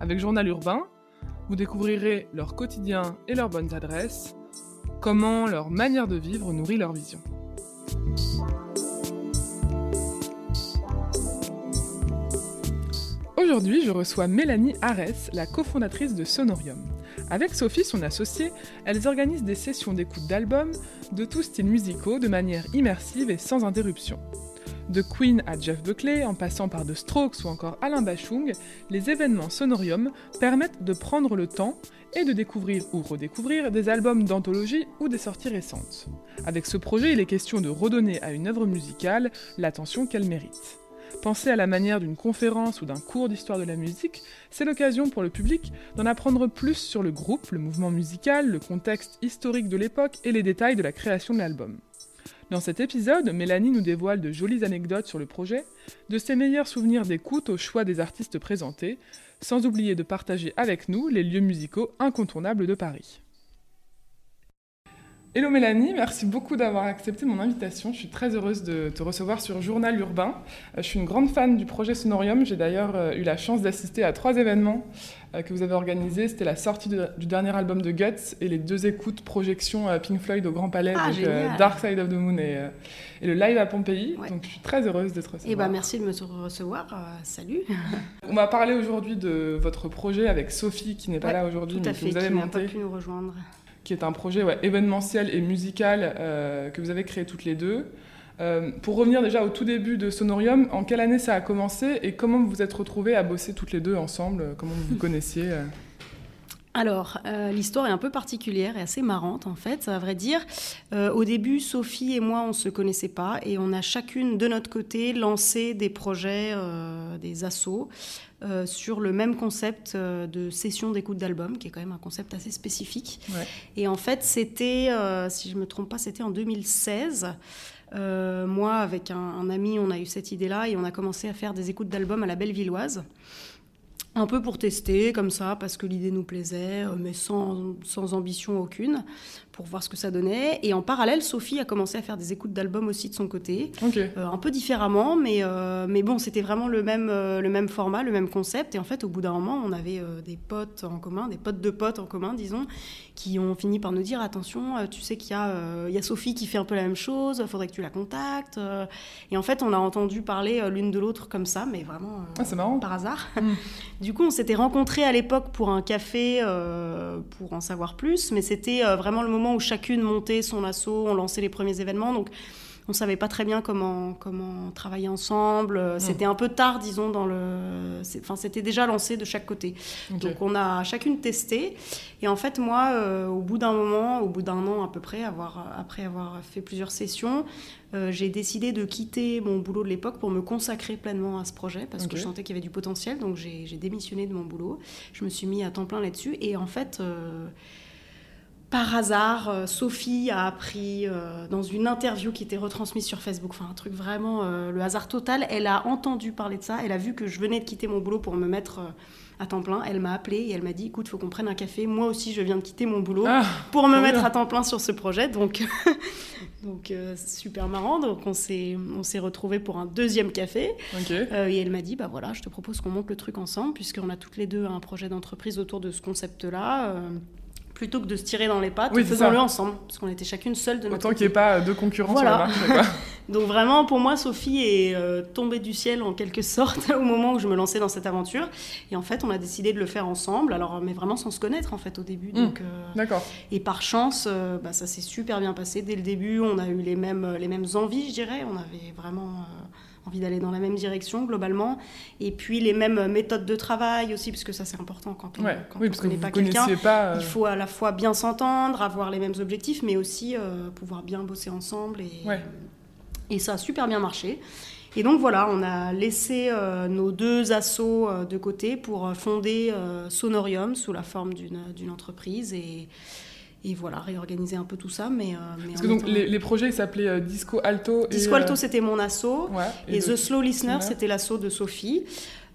Avec Journal Urbain, vous découvrirez leur quotidien et leurs bonnes adresses, comment leur manière de vivre nourrit leur vision. Aujourd'hui, je reçois Mélanie Arès, la cofondatrice de Sonorium. Avec Sophie, son associée, elles organisent des sessions d'écoute d'albums de tous styles musicaux de manière immersive et sans interruption. De Queen à Jeff Buckley, en passant par The Strokes ou encore Alain Bachung, les événements Sonorium permettent de prendre le temps et de découvrir ou redécouvrir des albums d'anthologie ou des sorties récentes. Avec ce projet, il est question de redonner à une œuvre musicale l'attention qu'elle mérite. Pensée à la manière d'une conférence ou d'un cours d'histoire de la musique, c'est l'occasion pour le public d'en apprendre plus sur le groupe, le mouvement musical, le contexte historique de l'époque et les détails de la création de l'album. Dans cet épisode, Mélanie nous dévoile de jolies anecdotes sur le projet, de ses meilleurs souvenirs d'écoute au choix des artistes présentés, sans oublier de partager avec nous les lieux musicaux incontournables de Paris. Hello Mélanie, merci beaucoup d'avoir accepté mon invitation. Je suis très heureuse de te recevoir sur Journal Urbain. Euh, je suis une grande fan du projet Sonorium. J'ai d'ailleurs euh, eu la chance d'assister à trois événements euh, que vous avez organisés. C'était la sortie du dernier album de Guts et les deux écoutes projections Pink Floyd au Grand Palais, ah, donc Dark Side of the Moon et, le live à Pompéi. Donc je suis très heureuse d'être recevoir. Et bah, merci de me recevoir. salut. On va parler aujourd'hui de votre projet avec Sophie qui n'est pas là aujourd'hui, mais que vous avez monté. Pas pu nous rejoindre qui est un projet événementiel et musical euh, que vous avez créé toutes les deux. Euh, pour revenir déjà au tout début de Sonorium, en quelle année ça a commencé et comment vous vous êtes retrouvées à bosser toutes les deux ensemble Comment vous vous connaissiez euh? alors, l'histoire est un peu particulière et assez marrante en fait, à vrai dire. au début, Sophie et moi, on ne se connaissait pas et on a chacune de notre côté lancé des projets, des assauts. Euh, sur le même concept euh, de session d'écoute d'album, qui est quand même un concept assez spécifique. Et en fait, c'était, euh, si je ne me trompe pas, c'était en 2016. moi, avec un, un, ami, on a eu cette idée-là et on a commencé à faire des écoutes d'albums à la Bellevilloise un peu pour tester, comme ça, parce que l'idée nous plaisait, mais sans, sans, ambition aucune pour voir ce que ça donnait. Et en parallèle, Sophie a commencé à faire des écoutes d'albums aussi de son côté, euh, un peu différemment, mais, euh, mais bon, c'était vraiment le même, euh, le même format, le même concept. Et en fait, au bout d'un moment, on avait des potes en commun, des potes de potes en commun, disons, qui ont fini par nous dire attention, tu sais qu'il y, a, il y a Sophie qui fait un peu la même chose, faudrait que tu la contactes. Et en fait, on a entendu parler l'une de l'autre comme ça, mais vraiment ah, marrant. par hasard. Mm. du coup, on s'était rencontrés à l'époque pour un café, pour en savoir plus, mais c'était vraiment le moment où chacune montait son assaut, on lançait les premiers événements. Donc, on savait pas très bien comment, comment travailler ensemble. Hmm. C'était un peu tard, disons, dans le. Enfin, c'était déjà lancé de chaque côté. Donc, on a chacune testé. Et en fait, moi, euh, au bout d'un moment, au bout d'un an à peu près, avoir, après avoir fait plusieurs sessions, euh, j'ai décidé de quitter mon boulot de l'époque pour me consacrer pleinement à ce projet parce que je sentais qu'il y avait du potentiel. Donc, j'ai démissionné de mon boulot. Je me suis mis à temps plein là-dessus. Et en fait. Euh, par hasard, euh, Sophie a appris euh, dans une interview qui était retransmise sur Facebook, enfin un truc vraiment euh, le hasard total. Elle a entendu parler de ça, elle a vu que je venais de quitter mon boulot pour me mettre à temps plein. Elle m'a appelé et elle m'a dit écoute, faut qu'on prenne un café. Moi aussi, je viens de quitter mon boulot ah, pour me mettre à temps plein sur ce projet. Donc, donc super marrant. Donc on s'est on s'est retrouvés pour un deuxième café. et elle m'a dit bah voilà, je te propose qu'on monte le truc ensemble puisqu'on a toutes les deux un projet d'entreprise autour de ce concept-là plutôt que de se tirer dans les pattes, faisons-le ensemble, parce qu'on était chacune seule de notre Autant qu'il n'y ait pas deux concurrents sur la marche. Donc vraiment, pour moi, Sophie est euh, tombée du ciel en quelque sorte au moment où je me lançais dans cette aventure. Et en fait, on a décidé de le faire ensemble, alors mais vraiment sans se connaître en fait au début. Hmm. Donc, euh, D'accord. Et par chance, euh, bah, ça s'est super bien passé dès le début. On a eu les mêmes, les mêmes envies, je dirais. On avait vraiment envie d'aller dans la même direction globalement. Et puis les mêmes méthodes de travail aussi, parce que ça c'est important quand on ne connaît pas quelqu'un. Euh, Il faut à la fois bien s'entendre, avoir les mêmes objectifs, mais aussi euh, pouvoir bien bosser ensemble. Et, et ça a super bien marché. Et donc voilà, on a laissé nos deux assos de côté pour fonder Sonorium sous la forme d'une entreprise et, et voilà, réorganiser un peu tout ça. Mais, Parce que donc les, projets s'appelaient Disco Alto. Disco Alto, c'était mon asso. et, The Slow Listener, c'était l'asso de Sophie.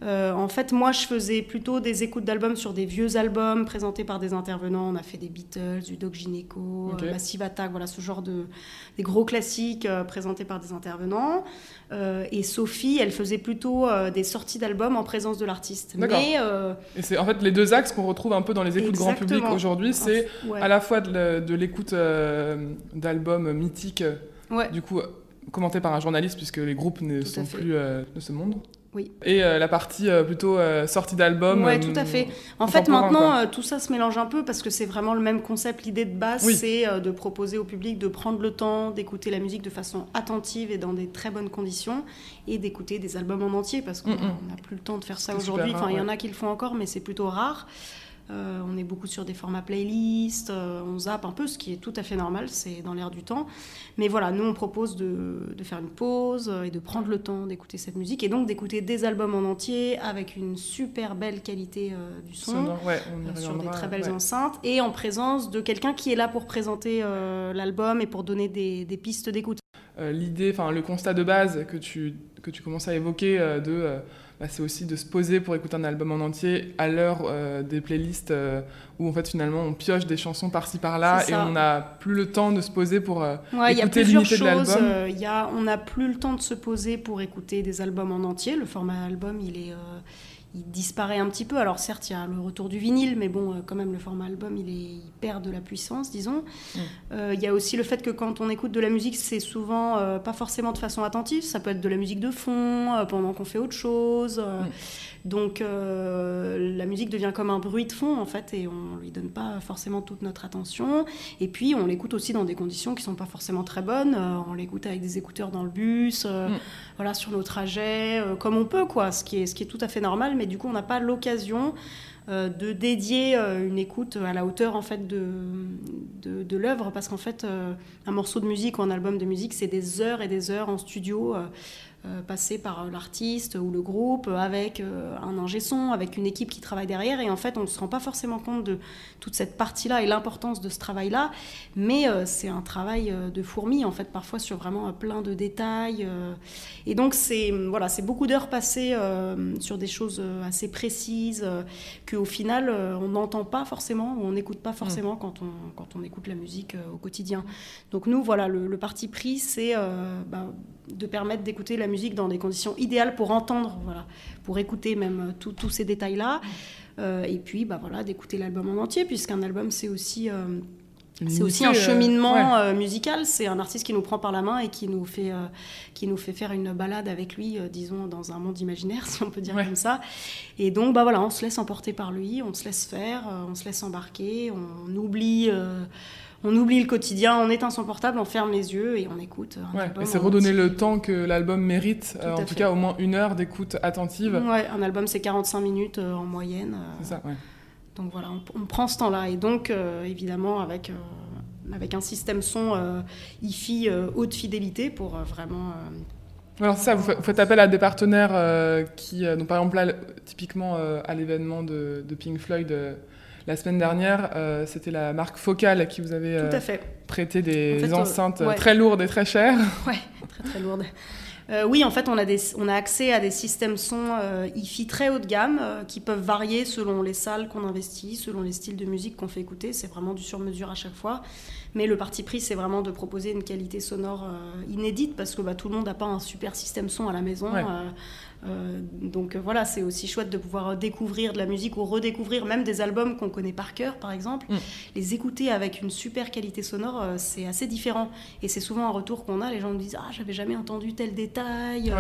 Euh, en fait, moi, je faisais plutôt des écoutes d'albums sur des vieux albums présentés par des intervenants. On a fait des Beatles, du Doc Gineco, euh, Massive Attack, voilà ce genre de des gros classiques euh, présentés par des intervenants. et Sophie, elle faisait plutôt des sorties d'albums en présence de l'artiste. Mais et c'est en fait les deux axes qu'on retrouve un peu dans les écoutes grand public aujourd'hui. C'est à la fois de l'écoute d'albums mythiques, du coup commentés par un journaliste puisque les groupes ne sont plus de ce monde. Oui. Et euh, la partie euh, plutôt euh, sortie d'album. Oui, tout à fait. En fait, maintenant, tout ça se mélange un peu parce que c'est vraiment le même concept. L'idée de base, c'est de proposer au public de prendre le temps d'écouter la musique de façon attentive et dans des très bonnes conditions et d'écouter des albums en entier parce qu'on n'a plus le temps de faire ça aujourd'hui. Enfin, il y en a qui le font encore, mais c'est plutôt rare. Euh, on est beaucoup sur des formats playlist, euh, on zappe un peu, ce qui est tout à fait normal, c'est dans l'air du temps. Mais voilà, nous on propose de, faire une pause euh, et de prendre le temps d'écouter cette musique et donc d'écouter des albums en entier avec une super belle qualité du son, sur des très belles enceintes et en présence de quelqu'un qui est là pour présenter l'album et pour donner des, pistes d'écoute. L'idée, enfin le constat de base que tu, que tu commences à évoquer de bah, c'est aussi de se poser pour écouter un album en entier à l'heure euh, des playlists euh, où en fait finalement on pioche des chansons par-ci par-là et on n'a plus le temps de se poser pour euh, écouter l'unité de l'album. Y a, on n'a plus le temps de se poser pour écouter des albums en entier. Le format album, il est il disparaît un petit peu. Alors certes, il y a le retour du vinyle, mais bon, euh, quand même, le format album, il, est, perd de la puissance, disons. Mm. Euh, il y a aussi le fait que quand on écoute de la musique, c'est souvent euh, pas forcément de façon attentive. Ça peut être de la musique de fond, pendant qu'on fait autre chose. Mm. Donc la musique devient comme un bruit de fond en fait et on lui donne pas forcément toute notre attention. Et puis on l'écoute aussi dans des conditions qui sont pas forcément très bonnes. On l'écoute avec des écouteurs dans le bus, mm. voilà sur nos trajets, comme on peut quoi, ce qui est ce qui est tout à fait normal. Mais du coup on n'a pas l'occasion de dédier une écoute à la hauteur en fait de, de, l'œuvre. Parce qu'en fait un morceau de musique ou un album de musique c'est des heures et des heures en studio euh, passer par l'artiste ou le groupe avec euh, un ingé son, avec une équipe qui travaille derrière. Et en fait, on ne se rend pas forcément compte de toute cette partie-là et l'importance de ce travail-là. Mais euh, c'est un travail de fourmi, en fait, parfois sur vraiment plein de détails. et donc, c'est voilà, c'est beaucoup d'heures passées sur des choses assez précises qu'au final, on n'entend pas forcément ou on n'écoute pas forcément quand, on, quand on écoute la musique au quotidien. Donc, nous, voilà, le, parti pris, c'est bah, de permettre d'écouter la musique dans des conditions idéales pour entendre, voilà, pour écouter même euh, tous ces détails-là. Euh, et puis, bah, voilà, d'écouter l'album en entier, puisqu'un album, c'est aussi... Euh, c'est aussi un cheminement musical. C'est un artiste qui nous prend par la main et qui nous fait, qui nous fait faire une balade avec lui, disons, dans un monde imaginaire, si on peut dire comme ça. Et donc, bah voilà, on se laisse emporter par lui, on se laisse faire, on se laisse embarquer, on oublie on oublie le quotidien, on éteint son portable, on ferme les yeux et on écoute. et c'est redonner le temps que l'album mérite, euh, en tout cas au moins une heure d'écoute attentive. Ouais, un album c'est 45 minutes euh, en moyenne. Euh. c'est ça, ouais. Donc voilà, on, prend ce temps-là et donc évidemment avec, avec un système son hi-fi haute fidélité pour vraiment. Alors c'est ça, vous faites appel à des partenaires qui, donc par exemple là, typiquement à l'événement de, de, Pink Floyd la semaine dernière, euh, c'était la marque Focal qui vous avait euh, prêté des enceintes très lourdes et très chères. Ouais, très très lourdes. Euh, oui, en fait, on a, des, on a accès à des systèmes son hi-fi très haut de gamme qui peuvent varier selon les salles qu'on investit, selon les styles de musique qu'on fait écouter. C'est vraiment du sur-mesure à chaque fois. Mais le parti pris, c'est vraiment de proposer une qualité sonore inédite parce que bah, tout le monde n'a pas un super système son à la maison. Euh, donc euh, voilà, c'est aussi chouette de pouvoir découvrir de la musique ou redécouvrir même des albums qu'on connaît par cœur, par exemple. Mm. Les écouter avec une super qualité sonore, euh, c'est assez différent. Et c'est souvent un retour qu'on a. Les gens nous disent Ah, j'avais jamais entendu tel détail.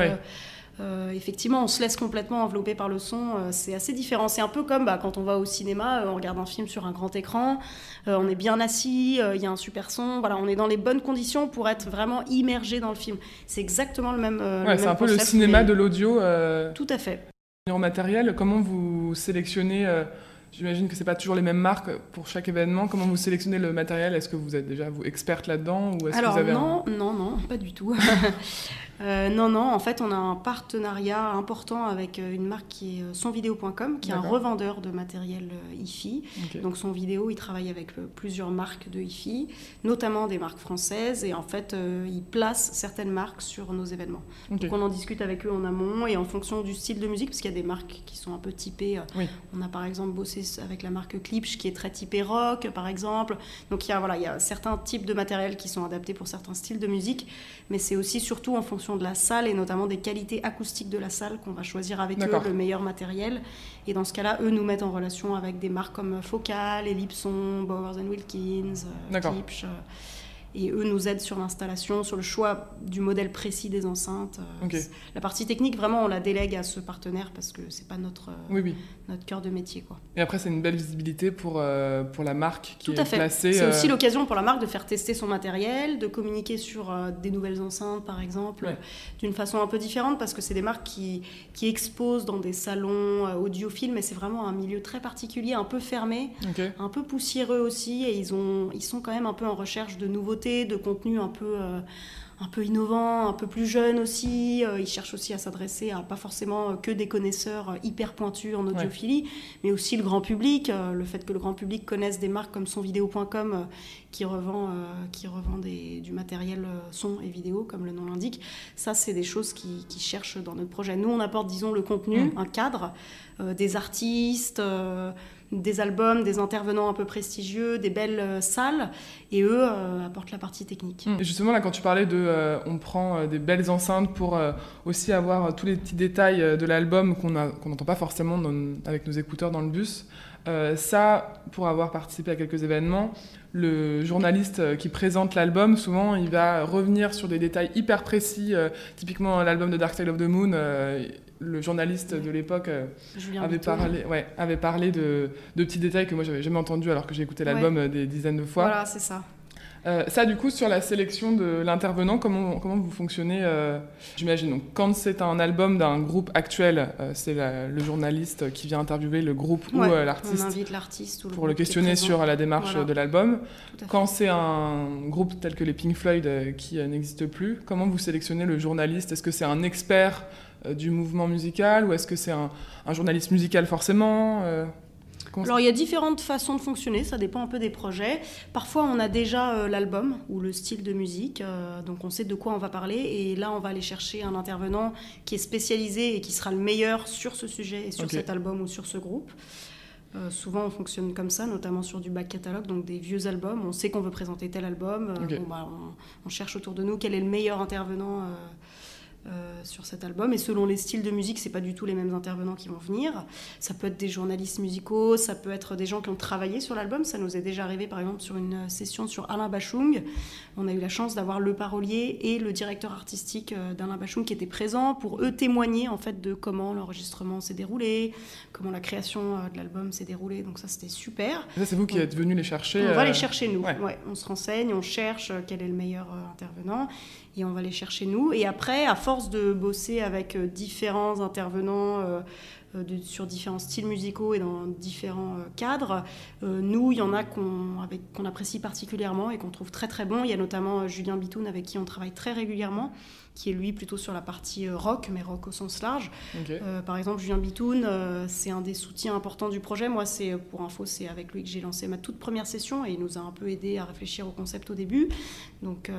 Euh, effectivement, on se laisse complètement envelopper par le son. Euh, c'est assez différent. C'est un peu comme bah, quand on va au cinéma, euh, on regarde un film sur un grand écran, on est bien assis, il y a un super son. Voilà, on est dans les bonnes conditions pour être vraiment immergé dans le film. C'est exactement le même. Ouais, c'est un peu le cinéma de l'audio. Tout à fait. En matériel, comment vous sélectionnez J'imagine que c'est pas toujours les mêmes marques pour chaque événement. Comment vous sélectionnez le matériel? Est-ce que vous êtes déjà vous experte là-dedans ou est-ce Alors que vous avez non, non, non, pas du tout. Euh, non, non, en fait, on a un partenariat important avec euh, une marque qui est euh, sonvideo.com, qui est un revendeur de matériel IFI. Donc, son vidéo, il travaille avec plusieurs marques de IFI, notamment des marques françaises, et en fait, il place certaines marques sur nos événements. Donc, on en discute avec eux en amont, et en fonction du style de musique, parce qu'il y a des marques qui sont un peu typées. On a par exemple bossé avec la marque Klipsch, qui est très typée rock, par exemple. Donc, il y a, voilà, il y a certains types de matériel qui sont adaptés pour certains styles de musique, mais c'est aussi surtout en fonction de la salle et notamment des qualités acoustiques de la salle qu'on va choisir avec eux le meilleur matériel. Et dans ce cas-là, eux nous mettent en relation avec des marques comme Focal, Ellipson, Bowers Wilkins, euh, Klipsch. Et eux nous aident sur l'installation, sur le choix du modèle précis des enceintes. Euh, la partie technique, vraiment, on la délègue à ce partenaire parce que c'est pas notre, euh, notre cœur de métier. Quoi. Et après, c'est une belle visibilité pour, euh, pour la marque qui Tout à est fait. C'est aussi l'occasion pour la marque de faire tester son matériel, de communiquer sur des nouvelles enceintes, par exemple, d'une façon un peu différente parce que c'est des marques qui, qui exposent dans des salons audiophiles, mais c'est vraiment un milieu très particulier, un peu fermé, un peu poussiéreux aussi, et ils, ont, ils sont quand même un peu en recherche de nouveautés de contenu un peu, euh, un peu innovant, un peu plus jeune aussi. Euh, ils cherchent aussi à s'adresser à pas forcément que des connaisseurs hyper pointus en audiophilie, mais aussi le grand public. Euh, le fait que le grand public connaisse des marques comme sonvideo.com qui revend, qui revend des, du matériel son et vidéo, comme le nom l'indique, ça, c'est des choses qui, cherchent dans notre projet. Nous, on apporte, disons, le contenu, mm. un cadre, des artistes des albums, des intervenants un peu prestigieux, des belles euh, salles, et eux euh, apportent la partie technique. Et justement, là, quand tu parlais de euh, on prend des belles enceintes pour aussi avoir tous les petits détails de l'album qu'on n'entend pas forcément avec nos écouteurs dans le bus, ça, pour avoir participé à quelques événements, le journaliste qui présente l'album, souvent, il va revenir sur des détails hyper précis. typiquement, l'album de Dark Side of the Moon, le journaliste de l'époque euh, avait, parlé, ouais, avait parlé de, de, petits détails que moi j'avais jamais entendus alors que j'ai écouté l'album euh, des dizaines de fois. Voilà, c'est ça. Euh, ça, du coup, sur la sélection de l'intervenant, comment, comment vous fonctionnez J'imagine, donc, quand c'est un album d'un groupe actuel, c'est le journaliste qui vient interviewer le groupe ou l'artiste. On invite l'artiste pour le questionner sur la démarche de l'album. Quand c'est un groupe tel que les Pink Floyd qui n'existe plus, comment vous sélectionnez le journaliste? Est-ce que c'est un expert euh, du mouvement musical ou est-ce que c'est un, journaliste musical forcément euh, alors il y a différentes façons de fonctionner, ça dépend un peu des projets. Parfois on a déjà euh, l'album ou le style de musique, donc on sait de quoi on va parler et là on va aller chercher un intervenant qui est spécialisé et qui sera le meilleur sur ce sujet et sur cet album ou sur ce groupe. souvent on fonctionne comme ça, notamment sur du back catalogue, donc des vieux albums. On sait qu'on veut présenter tel album, bah, on, cherche autour de nous quel est le meilleur intervenant euh, sur cet album. Et selon les styles de musique, c'est pas du tout les mêmes intervenants qui vont venir. Ça peut être des journalistes musicaux, ça peut être des gens qui ont travaillé sur l'album. Ça nous est déjà arrivé, par exemple, sur une session sur Alain Bachung. On a eu la chance d'avoir le parolier et le directeur artistique euh, d'Alain Bachung qui étaient présents pour eux témoigner en fait de comment l'enregistrement s'est déroulé, comment la création euh, de l'album s'est déroulée. Donc ça, c'était super. Ça, c'est vous qui êtes venu les chercher. On va les chercher nous. on se renseigne, on cherche quel est le meilleur intervenant et on va les chercher nous. Et après, à force de bosser avec euh, différents intervenants euh, euh, sur différents styles musicaux et dans différents cadres, nous, il y en a qu'on apprécie particulièrement et qu'on trouve très très bon. Il y a notamment Julien Bitoun avec qui on travaille très régulièrement qui est lui plutôt sur la partie rock, mais rock au sens large. par exemple, Julien Bitoun, c'est un des soutiens importants du projet. Moi, c'est pour info, c'est avec lui que j'ai lancé ma toute première session et il nous a un peu aidé à réfléchir au concept au début. Donc,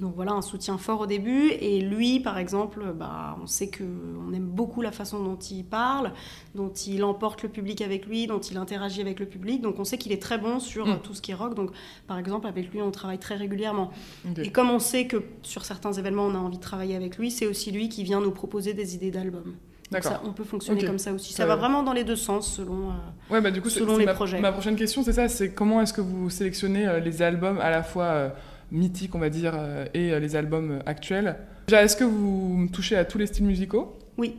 donc voilà, un soutien fort au début. Et lui, par exemple, bah, on sait qu'on aime beaucoup la façon dont il parle, dont il emporte le public avec lui, dont il interagit avec le public. Donc on sait qu'il est très bon sur mm. tout ce qui est rock. Donc par exemple, avec lui, on travaille très régulièrement. Et comme on sait que sur certains événements, on a envie de travailler avec lui, c'est aussi lui qui vient nous proposer des idées d'albums. Donc ça, on peut fonctionner comme ça aussi. Ça va vraiment dans les deux sens selon, euh, ouais, bah, du coup, selon les projets. Ma prochaine question, c'est ça, c'est comment est-ce que vous sélectionnez euh, les albums à la fois... Euh, mythiques, on va dire, euh, et euh, les albums actuels. Déjà, est-ce que vous touchez à tous les styles musicaux? Oui.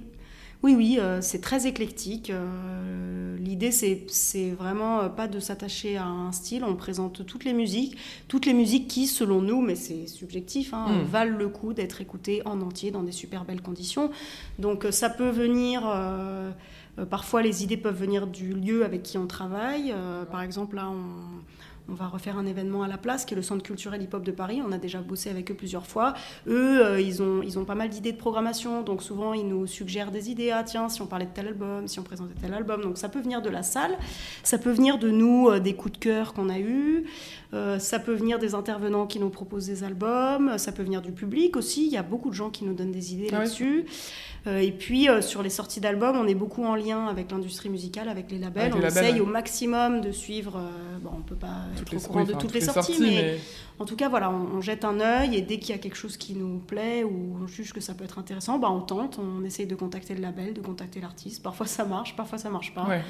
Oui, oui, euh, c'est très éclectique. Euh, L'idée, c'est vraiment euh, pas de s'attacher à un style. On présente toutes les musiques, toutes les musiques qui, selon nous, mais c'est subjectif, hein, Mm. valent le coup d'être écoutées en entier dans des super belles conditions. Donc euh, ça peut venir. euh, euh, parfois, les idées peuvent venir du lieu avec qui on travaille. Euh, par exemple, là, on, on va refaire un événement à la place, qui est le Centre culturel hip-hop de Paris. On a déjà bossé avec eux plusieurs fois. Eux, euh, ils, ont, ils ont pas mal d'idées de programmation, donc souvent ils nous suggèrent des idées. Ah tiens, si on parlait de tel album, si on présentait tel album. Donc ça peut venir de la salle, ça peut venir de nous, euh, des coups de cœur qu'on a eus, Euh, ça peut venir des intervenants qui nous proposent des albums, ça peut venir du public aussi. Il y a beaucoup de gens qui nous donnent des idées Ah là-dessus. Et puis sur les sorties d'albums, on est beaucoup en lien avec l'industrie musicale, avec les labels. Avec les on labels, essaye ouais. au maximum de suivre. bon, on peut pas Toutes les, oui, de toutes toutes les les sorties, sorties, mais mais en tout cas, voilà, on, on jette un œil et dès qu'il y a quelque chose qui nous plaît ou on juge que ça peut être intéressant, bah on tente, on essaye de contacter le label, de contacter l'artiste. Parfois ça marche, parfois ça marche pas. ouais.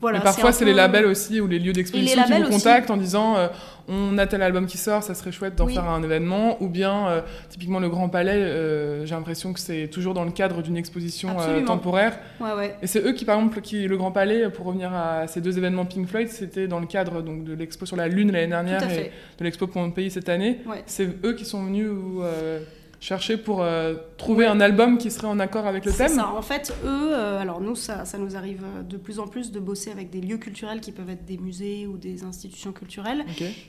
Voilà, Mais parfois, c'est peu- les labels aussi ou les lieux d'exposition qui vous aussi. contactent en disant euh, on a tel album qui sort, ça serait chouette d'en Oui. faire un événement. Ou bien, euh, typiquement, le Grand Palais, euh, j'ai l'impression que c'est toujours dans le cadre d'une exposition temporaire. Ouais, ouais. Et c'est eux qui, par exemple, qui, le Grand Palais, pour revenir à ces deux événements Pink Floyd, c'était dans le cadre donc, de l'expo sur la Lune l'année dernière et de l'expo Pompéi cette année. Ouais. C'est eux qui sont venus euh, chercher pour euh, trouver Ouais. un album qui serait en accord avec le C'est thème. ça. En fait, eux, euh, alors nous, ça, ça nous arrive euh, de plus en plus de bosser avec des lieux culturels qui peuvent être des musées ou des institutions culturelles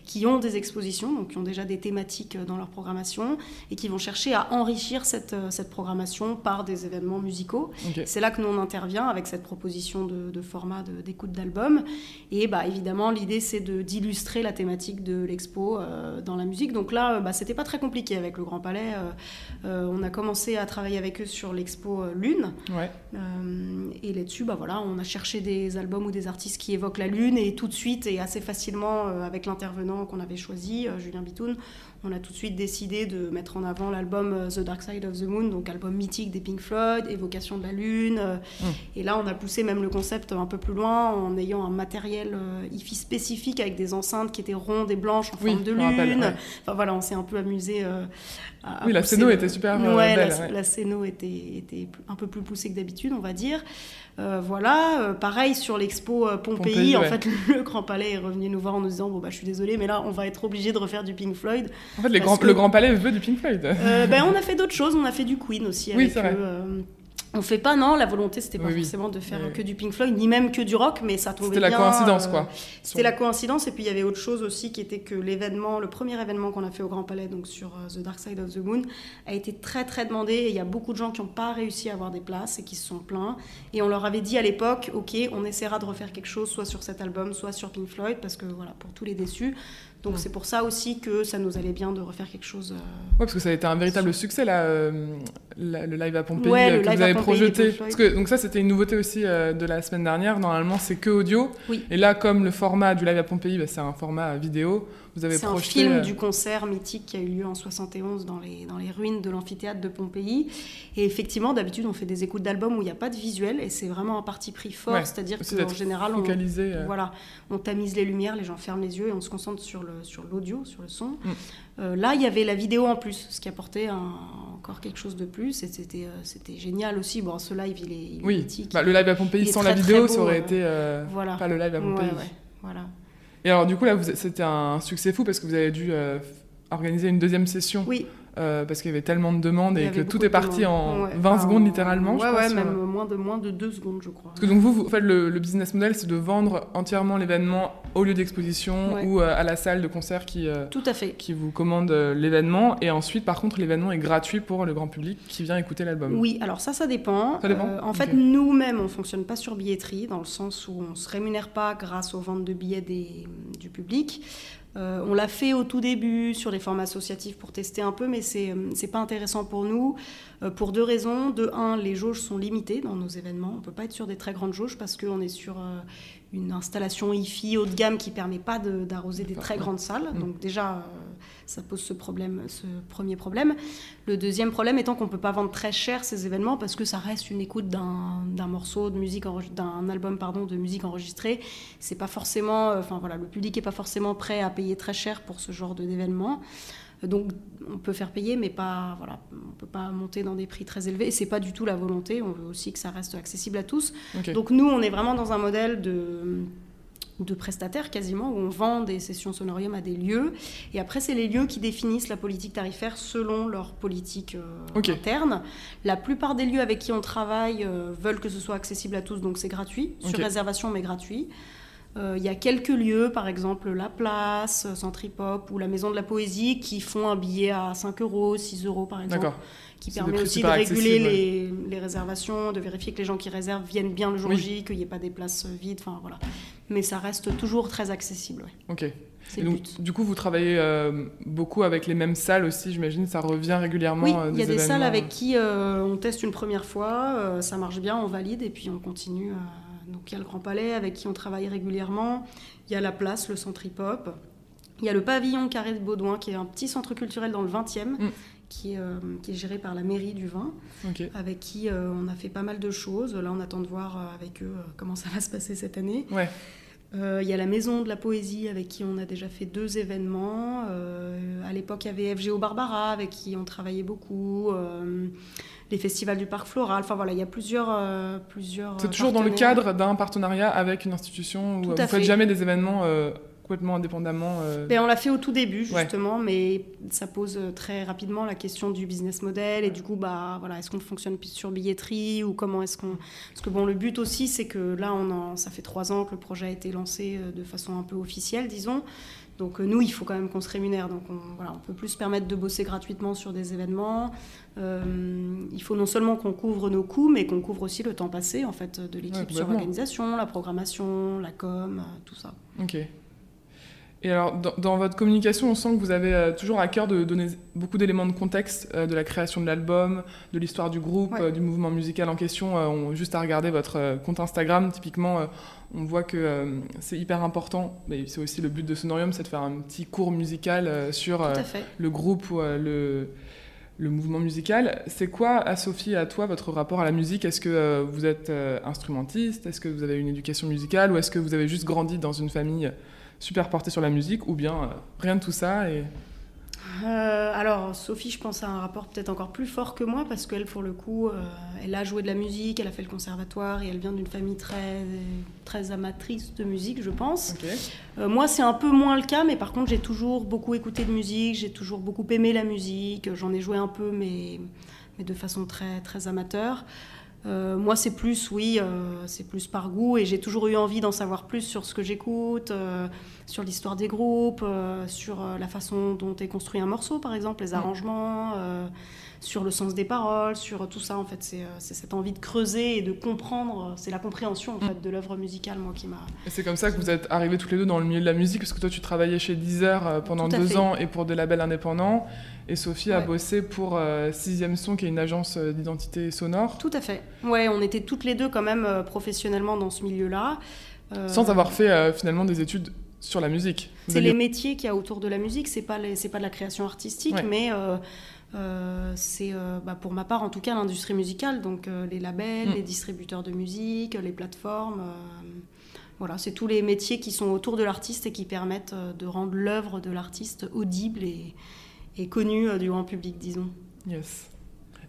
qui ont des expositions, donc qui ont déjà des thématiques dans leur programmation et qui vont chercher à enrichir cette, cette programmation par des événements musicaux. C'est là que nous on intervient avec cette proposition de, de format d'écoute d'album. Et bah, évidemment, l'idée c'est d'illustrer la thématique de l'expo euh, dans la musique. Donc là, bah, c'était pas très compliqué avec le Grand Palais. Euh, on a commencé à travailler avec eux sur l'expo euh, Lune. Ouais. Euh, et là-dessus, bah, voilà, on a cherché des albums ou des artistes qui évoquent la Lune. Et tout de suite, et assez facilement, avec l'intervenant qu'on avait choisi, Julien Bitoun, on a tout de suite décidé de mettre en avant l'album euh, The Dark Side of the Moon, donc album mythique des Pink Floyd, évocation de la Lune. euh, Mm. Et là, on a poussé même le concept un peu plus loin en ayant un matériel euh, hi-fi spécifique avec des enceintes qui étaient rondes et blanches en Oui, forme de rappelle, lune. ouais. Enfin voilà, on s'est un peu amusé. euh, à- Oui, la scéno le- était super, Ouais, belle, la, ouais. la scéno était, était un peu plus poussée que d'habitude, on va dire. Euh, voilà, euh, pareil sur l'expo euh, Pompéi, Pompéi, en ouais. fait, le Grand Palais est revenu nous voir en nous disant Bon, bah, je suis désolée, mais là, on va être obligé de refaire du Pink Floyd. En fait, les Parce grands- que- le Grand Palais veut du Pink Floyd. Euh, ben, on a fait d'autres choses, on a fait du Queen aussi Oui, avec c'est eux. vrai. On fait pas, non, la volonté c'était pas Oui, forcément de faire Oui, que du Pink Floyd, ni même que du rock, mais ça tombait C'était la bien, coïncidence, euh, quoi. C'était la coïncidence, et puis il y avait autre chose aussi qui était que l'événement, le premier événement qu'on a fait au Grand Palais, donc sur euh, The Dark Side of the Moon, a été très très demandé, et il y a beaucoup de gens qui n'ont pas réussi à avoir des places et qui se sont plaints. Et on leur avait dit à l'époque, ok, on essaiera de refaire quelque chose, soit sur cet album, soit sur Pink Floyd, parce que voilà, pour tous les déçus. Donc c'est pour ça aussi que ça nous allait bien de refaire quelque chose. euh, Ouais, parce que ça a été un véritable succès, là, euh, la- le live à Pompéi Ouais, euh, que vous avez projeté. Parce que, donc ça, c'était une nouveauté aussi euh, de la semaine dernière. Normalement, c'est que audio. Oui. Et là, comme le format du live à Pompéi, bah, c'est un format vidéo, vous avez C'est un film euh, du concert mythique qui a eu lieu en 71 dans les, dans les ruines de l'amphithéâtre de Pompéi. Et effectivement, d'habitude, on fait des écoutes d'albums où il n'y a pas de visuel et c'est vraiment un parti pris fort, Ouais, c'est-à-dire qu'en général, on, euh, voilà, on tamise les lumières, les gens ferment les yeux et on se concentre sur le sur l'audio, sur le son. Mm. Euh, là, il y avait la vidéo en plus, ce qui apportait un- encore quelque chose de plus et c'était c'était génial aussi. Bon, ce live, il est, il est Oui, mythique. Bah, le live à Pompéi sans très, la vidéo, beau, ça aurait euh, été voilà. pas le live à Ouais, Pompéi. ouais, voilà. Et alors, du coup, là, c'était un succès fou parce que vous avez dû euh, organiser une deuxième session. Oui, euh, parce qu'il y avait tellement de demandes et que tout est parti en. Ouais, 20 enfin, secondes littéralement. Ouais, ouais, même moins de moins de deux secondes, je crois. Parce que donc vous, vous faites le, le business model, c'est de vendre entièrement l'événement au lieu d'exposition Ouais. ou euh, à la salle de concert qui, euh, Tout à fait. qui vous commande l'événement. Et ensuite, par contre, l'événement est gratuit pour le grand public qui vient écouter l'album. Oui, alors ça, ça dépend. Ça dépend en fait, nous-mêmes, on fonctionne pas sur billetterie, dans le sens où on se rémunère pas grâce aux ventes de billets des- du public. Euh, on l'a fait au tout début sur des formats associatifs pour tester un peu, mais c'est c'est pas intéressant pour nous. euh, pour deux raisons. De un, les jauges sont limitées dans nos événements. On peut pas être sur des très grandes jauges parce qu'on est sur euh, une installation hi-fi haut de gamme qui permet pas de- d'arroser des très grandes salles. Mm. Donc déjà, euh, ça pose ce problème, ce premier problème. Le deuxième problème étant qu'on peut pas vendre très cher ces événements parce que ça reste une écoute d'un morceau de musique, d'un album pardon de musique enregistrée. C'est pas forcément, euh, enfin voilà, le public est pas forcément prêt à payer très cher pour ce genre d'événement. Donc on peut faire payer, mais pas, voilà, on peut pas monter dans des prix très élevés. Et c'est pas du tout la volonté. On veut aussi que ça reste accessible à tous. Donc nous, on est vraiment dans un modèle de de prestataires quasiment, où on vend des sessions sonorium à des lieux. Et après, c'est les lieux qui définissent la politique tarifaire selon leur politique euh, interne. La plupart des lieux avec qui on travaille euh, veulent que ce soit accessible à tous, donc c'est gratuit, sur réservation mais gratuit. Euh, il y a quelques lieux, par exemple La Place, Centripop ou la Maison de la Poésie, qui font un billet à 5 euros, 6 euros par exemple. Qui permet aussi de réguler les, les, réservations, de vérifier que les gens qui réservent viennent bien le jour J, qu'il n'y ait pas des places vides. Enfin voilà. Mais ça reste toujours très accessible. Ok. du coup, vous travaillez euh, beaucoup avec les mêmes salles aussi, j'imagine, ça revient régulièrement. Oui, euh, il y a des salles avec qui on teste une première fois, ça marche bien, on valide et puis on continue. Donc il y a le Grand Palais avec qui on travaille régulièrement, il y a la place, le centre hip-hop, il y a le pavillon Carré de Baudouin qui est un petit centre culturel dans le 20e. Mm. Qui est, euh, qui est, géré par la mairie du vin, avec qui euh, on a fait pas mal de choses. Là, on attend de voir euh, avec eux comment ça va se passer cette année. Ouais. Il y a la Maison de la Poésie avec qui on a déjà fait deux événements. à l'époque, il y avait FGO Barbara avec qui on travaillait beaucoup les festivals du parc floral. Enfin voilà, il y a plusieurs. Euh, plusieurs C'est toujours dans le cadre d'un partenariat avec une institution où vous ne faites jamais des événements euh, complètement indépendamment euh. ben, On l'a fait au tout début justement, mais ça pose très rapidement la question du business model et du coup, bah, voilà, est-ce qu'on fonctionne sur billetterie ou comment est-ce qu'on. Parce que bon, le but aussi, c'est que là, on en... ça fait trois ans que le projet a été lancé de façon un peu officielle, disons. Donc euh, nous, il faut quand même qu'on se rémunère. Donc on, voilà, on peut plus se permettre de bosser gratuitement sur des événements. Euh, il faut non seulement qu'on couvre nos coûts, mais qu'on couvre aussi le temps passé en fait de l'équipe sur l'organisation, la programmation, la com, euh, tout ça. Ok. Et alors, dans, votre communication, on sent que vous avez toujours à cœur de donner beaucoup d'éléments de contexte de la création de l'album, de l'histoire du groupe, du mouvement musical en question. on, juste à regarder votre compte Instagram, typiquement, on voit que euh, c'est hyper important, mais c'est aussi le but de Sonorium, c'est de faire un petit cours musical euh, sur euh, le groupe ou le, le, mouvement musical. C'est quoi, à Sophie, à toi, votre rapport à la musique? Est-ce que vous êtes instrumentiste? Est-ce que vous avez une éducation musicale? Ou est-ce que vous avez juste grandi dans une famille super portée sur la musique Ou bien rien de tout ça et... Euh, alors, Sophie, je pense, a un rapport peut-être encore plus fort que moi parce qu'elle, pour le coup, euh, elle a joué de la musique, elle a fait le conservatoire et elle vient d'une famille très, très amatrice de musique, je pense. Euh, moi, c'est un peu moins le cas, mais par contre, j'ai toujours beaucoup écouté de musique, j'ai toujours beaucoup aimé la musique, j'en ai joué un peu, mais, mais de façon très, très amateur. Euh, moi, c'est plus, oui, euh, c'est plus par goût et j'ai toujours eu envie d'en savoir plus sur ce que j'écoute, euh, sur l'histoire des groupes, sur la façon dont est construit un morceau, par exemple, les arrangements, sur le sens des paroles, sur tout ça. En fait, c'est cette envie de creuser et de comprendre. C'est la compréhension en mm. fait de l'œuvre musicale, moi, qui m'a. Et c'est comme ça que vous êtes arrivés tous les deux dans le milieu de la musique, parce que toi, tu travaillais chez Deezer pendant deux ans et pour des labels indépendants. Et Sophie a bossé pour euh, Sixième Son, qui est une agence euh, d'identité sonore. Tout à fait. Ouais, on était toutes les deux quand même euh, professionnellement dans ce milieu-là. Sans avoir fait finalement des études sur la musique. C'est les métiers qu'il y a autour de la musique, c'est pas c'est pas de la création artistique, mais c'est bah, pour ma part en tout cas l'industrie musicale, donc les labels, mm. les distributeurs de musique, les plateformes. voilà, c'est tous les métiers qui sont autour de l'artiste et qui permettent de rendre l'œuvre de l'artiste audible et, et connu euh, du grand public, disons. Yes.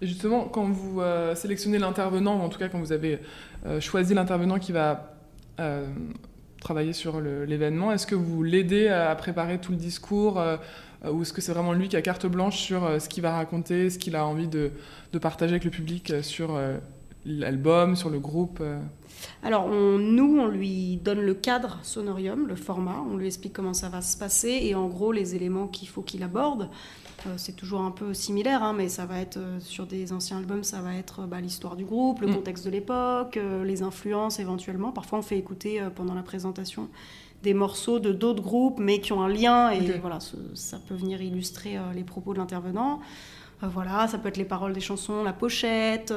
Et justement, quand vous euh, sélectionnez l'intervenant, ou en tout cas quand vous avez euh, choisi l'intervenant qui va travailler sur l'événement, est-ce que vous l'aidez à préparer tout le discours ou est-ce que c'est vraiment lui qui a carte blanche sur ce qu'il va raconter, ce qu'il a envie de, de, partager avec le public sur l'album, sur le groupe alors, nous, on lui donne le cadre sonorium, le format, on lui explique comment ça va se passer et en gros les éléments qu'il faut qu'il aborde. Euh, c'est toujours un peu similaire, hein, mais ça va être euh, sur des anciens albums, ça va être bah, l'histoire du groupe, le mm. contexte de l'époque, euh, les influences éventuellement. Parfois, on fait écouter pendant la présentation des morceaux de d'autres groupes, mais qui ont un lien, et voilà, ça peut venir illustrer les propos de l'intervenant. voilà, ça peut être les paroles des chansons, la pochette.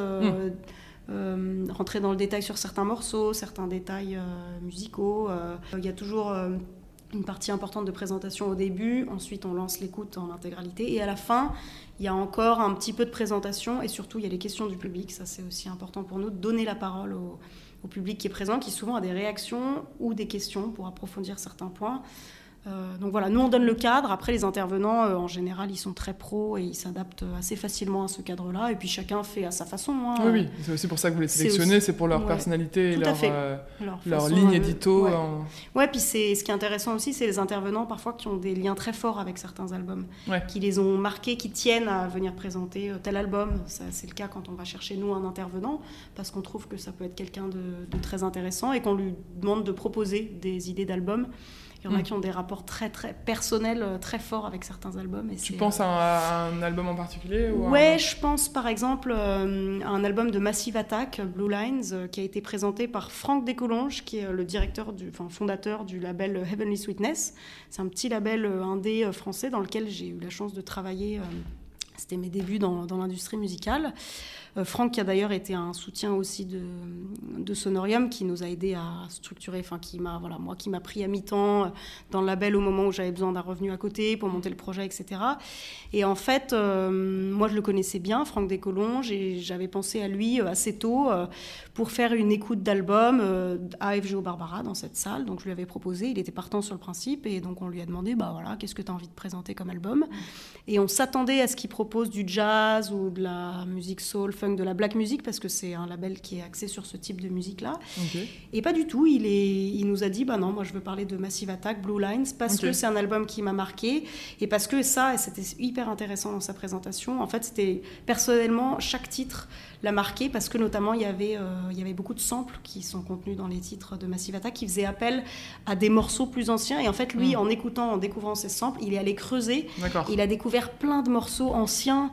Euh, rentrer dans le détail sur certains morceaux, certains détails euh, musicaux. Euh, il y a toujours une partie importante de présentation au début, ensuite on lance l'écoute en intégralité, et à la fin, il y a encore un petit peu de présentation, et surtout il y a les questions du public, ça c'est aussi important pour nous, de donner la parole au, au, public qui est présent, qui souvent a des réactions ou des questions pour approfondir certains points. Euh, donc voilà, nous on donne le cadre. Après, les intervenants, euh, en général, ils sont très pros et ils s'adaptent assez facilement à ce cadre-là. Et puis chacun fait à sa façon. hein. Oui, oui, c'est aussi pour ça que vous les sélectionnez, c'est pour leur ouais, personnalité et leur, euh, Leur leur façon, ligne édito. ouais. en- Ouais, puis c'est ce qui est intéressant aussi, c'est les intervenants parfois qui ont des liens très forts avec certains albums, Ouais. qui les ont marqués, qui tiennent à venir présenter tel album. C'est le cas quand on va chercher nous un intervenant, parce qu'on trouve que ça peut être quelqu'un de, de très intéressant et qu'on lui demande de proposer des idées d'albums. Il y en a Mm. qui ont des rapports très très personnels, euh, très forts avec certains albums. Et Tu penses euh, à un, album en particulier ou à un- Ouais, je pense par exemple euh, à un album de Massive Attack, Blue Lines, euh, qui a été présenté par Franck Descolonges, qui est le directeur, du, enfin fondateur du label Heavenly Sweetness. C'est un petit label indé français dans lequel j'ai eu la chance de travailler. euh, C'était mes débuts dans, dans l'industrie musicale. Euh, Franck, qui a d'ailleurs été un soutien aussi de, Sonorium, qui nous a aidé à structurer, enfin qui m'a, voilà, moi qui m'a pris à mi-temps euh, dans le label au moment où j'avais besoin d'un revenu à côté pour monter le projet, etc. Et en fait, euh, moi je le connaissais bien, Franck Descolonges, et j'avais pensé à lui assez tôt pour faire une écoute d'album euh, à FGO Barbara dans cette salle. Donc je lui avais proposé, il était partant sur le principe, et donc on lui a demandé, bah voilà, qu'est-ce que tu as envie de présenter comme album? Et on s'attendait à ce qu'il propose du jazz ou de la musique soul, funk, de la black music, parce que c'est un label qui est axé sur ce type de musique-là. Et pas du tout, il, est, il nous a dit, bah non, moi je veux parler de Massive Attack, Blue Lines, parce que c'est un album qui m'a marqué, et parce que ça, et c'était hyper intéressant dans sa présentation, en fait c'était personnellement, chaque titre l'a marqué, parce que notamment il y, avait, euh, il y avait beaucoup de samples qui sont contenus dans les titres de Massive Attack, qui faisaient appel à des morceaux plus anciens, et en fait lui, Mm. en écoutant, en découvrant ces samples, il est allé creuser, il a découvert plein de morceaux anciens